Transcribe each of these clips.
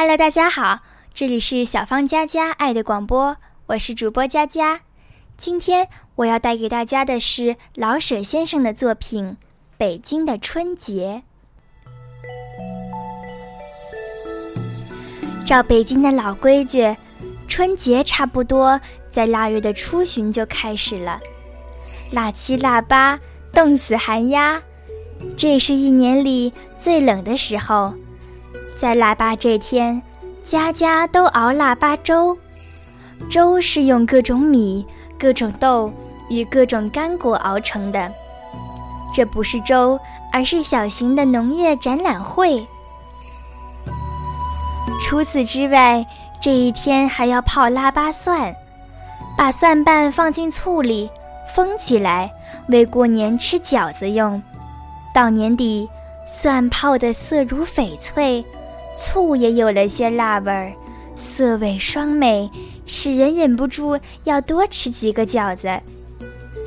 Hello，大家好，这里是小芳佳佳爱的广播，我是主播佳佳。今天我要带给大家的是老舍先生的作品《北京的春节》。照北京的老规矩，春节差不多在腊月的初旬就开始了。腊七腊八，冻死寒鸦，这是一年里最冷的时候。在腊八这天，家家都熬腊八粥。粥是用各种米、各种豆与各种干果熬成的。这不是粥，而是小型的农业展览会。除此之外，这一天还要泡腊八蒜，把蒜瓣放进醋里，封起来，为过年吃饺子用。到年底，蒜泡得色如翡翠。醋也有了些辣味儿，色味双美，使人忍不住要多吃几个饺子。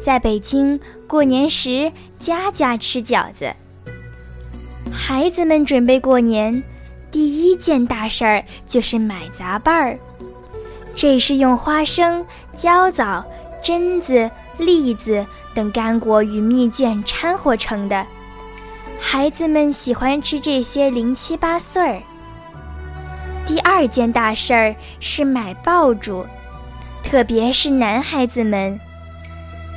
在北京过年时，家家吃饺子。孩子们准备过年，第一件大事儿就是买杂拌儿。这是用花生、焦枣、榛子、栗子等干果与蜜饯掺和成的。孩子们喜欢吃这些零七八碎儿。第二件大事儿是买爆竹，特别是男孩子们。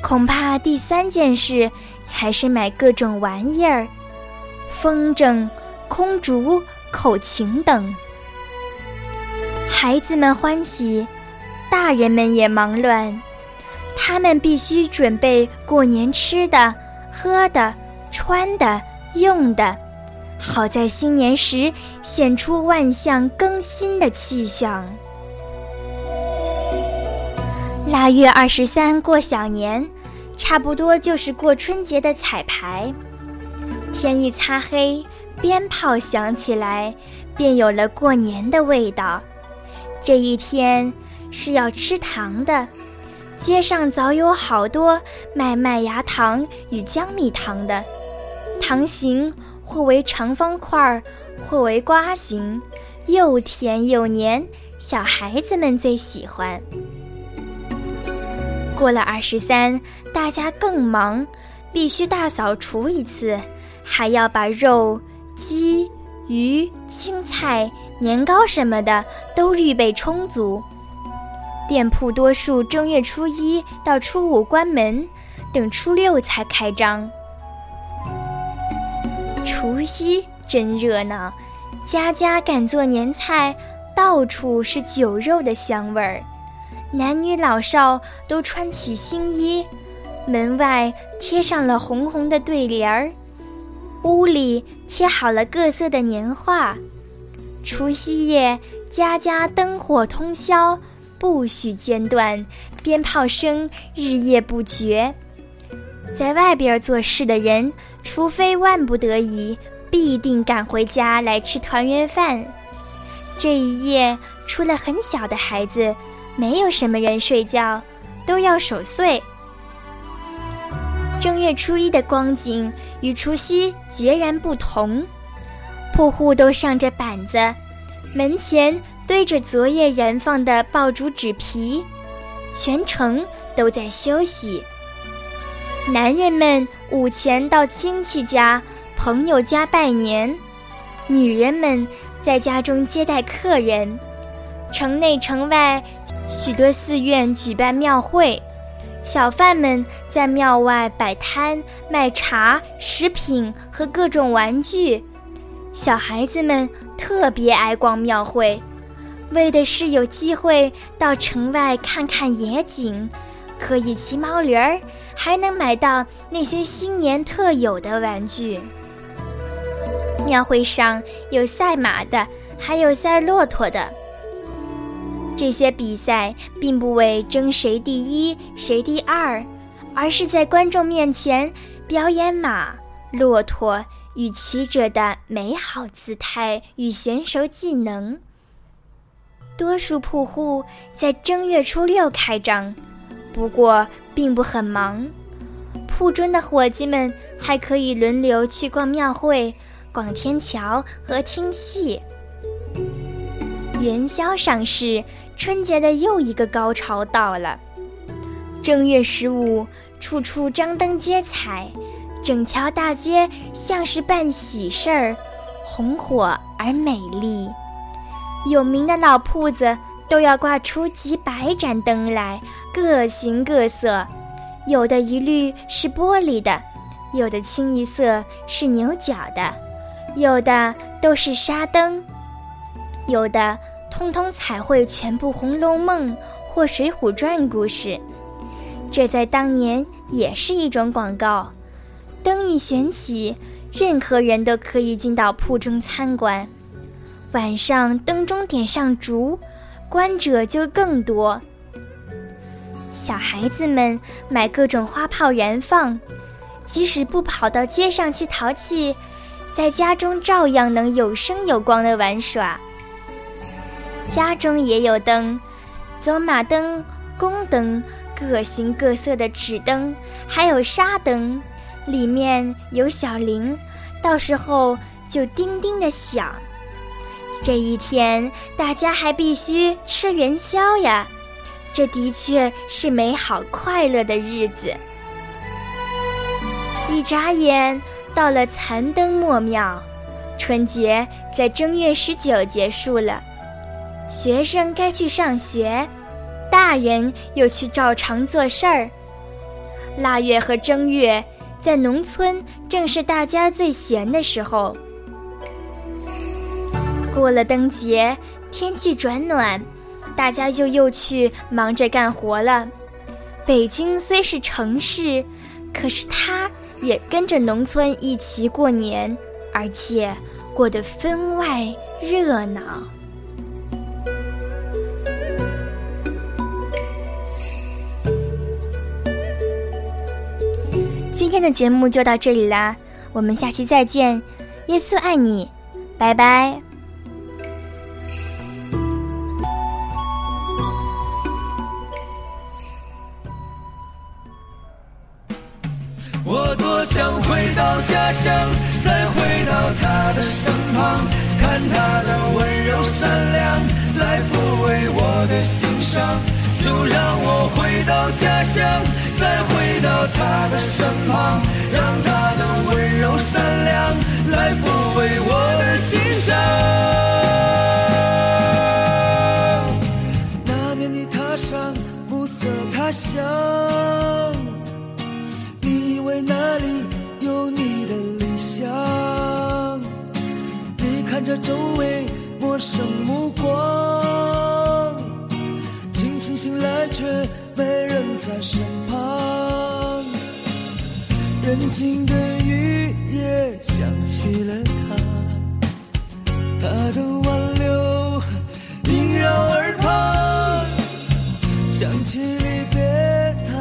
恐怕第三件事才是买各种玩意儿，风筝、空竹、口琴等。孩子们欢喜，大人们也忙乱。他们必须准备过年吃的、喝的、穿的、用的。好在新年时显出万象更新的气象。腊月二十三过小年，差不多就是过春节的彩排。天一擦黑，鞭炮响起来，便有了过年的味道。这一天是要吃糖的，街上早有好多卖麦芽糖与江米糖的，糖形。或为长方块儿，或为瓜形，又甜又黏，小孩子们最喜欢。过了二十三，大家更忙，必须大扫除一次，还要把肉、鸡、鱼、青菜、年糕什么的都预备充足。店铺多数正月初一到初五关门，等初六才开张。除夕真热闹，家家赶做年菜，到处是酒肉的香味儿。男女老少都穿起新衣，门外贴上了红红的对联儿，屋里贴好了各色的年画。除夕夜，家家灯火通宵，不许间断，鞭炮声日夜不绝。在外边做事的人，除非万不得已，必定赶回家来吃团圆饭。这一夜，除了很小的孩子，没有什么人睡觉，都要守岁。正月初一的光景与除夕截然不同，铺户都上着板子，门前堆着昨夜燃放的爆竹纸皮，全城都在休息。男人们午前到亲戚家、朋友家拜年，女人们在家中接待客人。城内城外许多寺院举办庙会，小贩们在庙外摆摊卖茶、食品和各种玩具。小孩子们特别爱逛庙会，为的是有机会到城外看看野景。可以骑毛驴儿，还能买到那些新年特有的玩具。庙会上有赛马的，还有赛骆驼的。这些比赛并不为争谁第一、谁第二，而是在观众面前表演马、骆驼与骑者的美好姿态与娴熟技能。多数铺户在正月初六开张。不过并不很忙，铺中的伙计们还可以轮流去逛庙会、逛天桥和听戏。元宵上市，春节的又一个高潮到了。正月十五，处处张灯结彩，整条大街像是办喜事儿，红火而美丽。有名的老铺子都要挂出几百盏灯来，各形各色，有的一律是玻璃的，有的清一色是牛角的，有的都是纱灯，有的通通彩绘全部《红楼梦》或《水浒传》故事。这在当年也是一种广告。灯一旋起，任何人都可以进到铺中参观。晚上灯中点上烛，观者就更多。小孩子们买各种花炮燃放，即使不跑到街上去淘气，在家中照样能有声有光的玩耍。家中也有灯，走马灯、宫灯，各形各色的纸灯，还有纱灯，里面有小铃，到时候就叮叮的响。这一天，大家还必须吃元宵呀！这的确是美好快乐的日子。一眨眼，到了残灯末庙，春节在正月十九结束了。学生该去上学，大人又去照常做事儿。腊月和正月，在农村正是大家最闲的时候。过了灯节，天气转暖，大家就又去忙着干活了。北京虽是城市，可是它也跟着农村一起过年，而且过得分外热闹。今天的节目就到这里啦，我们下期再见，耶稣爱你，拜拜。到家乡，再回到他的身旁，看他的温柔善良，来抚慰我的心伤。就让我回到家乡，再回到他的身旁，让他的温柔善良来抚慰我他，的挽留萦绕耳旁，想起离别他。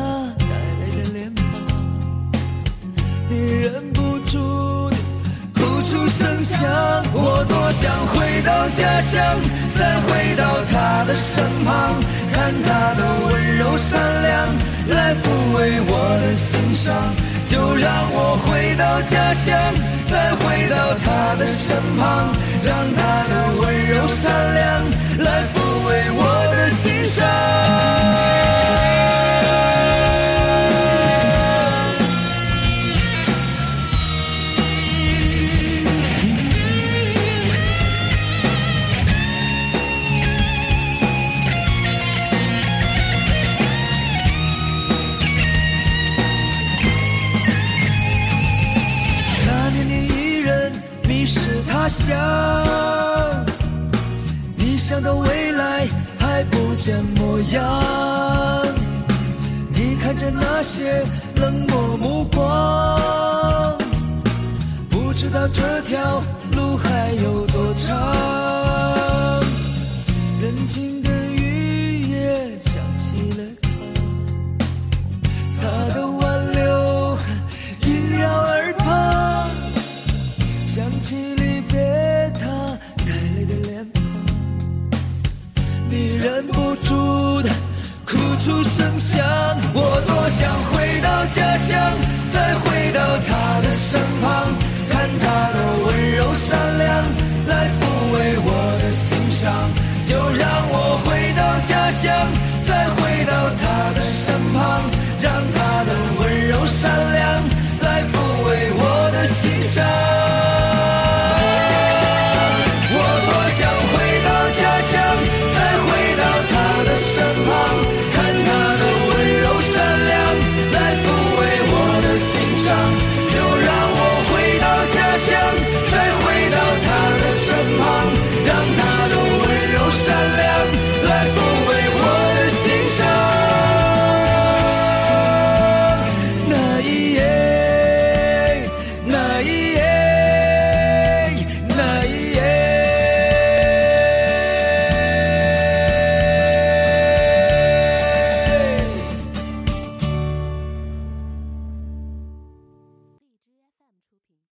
你忍不住的哭出声响，我多想回到家乡，再回到他的身旁，看他的温柔善良，来抚慰我的心伤。就让我回到家乡，再回到他的身旁，让他的温柔善良，来抚慰我的心伤。的未来还不见模样，你看着那些冷漠目光，不知道这条路还有多长。声响，我多想回到家乡，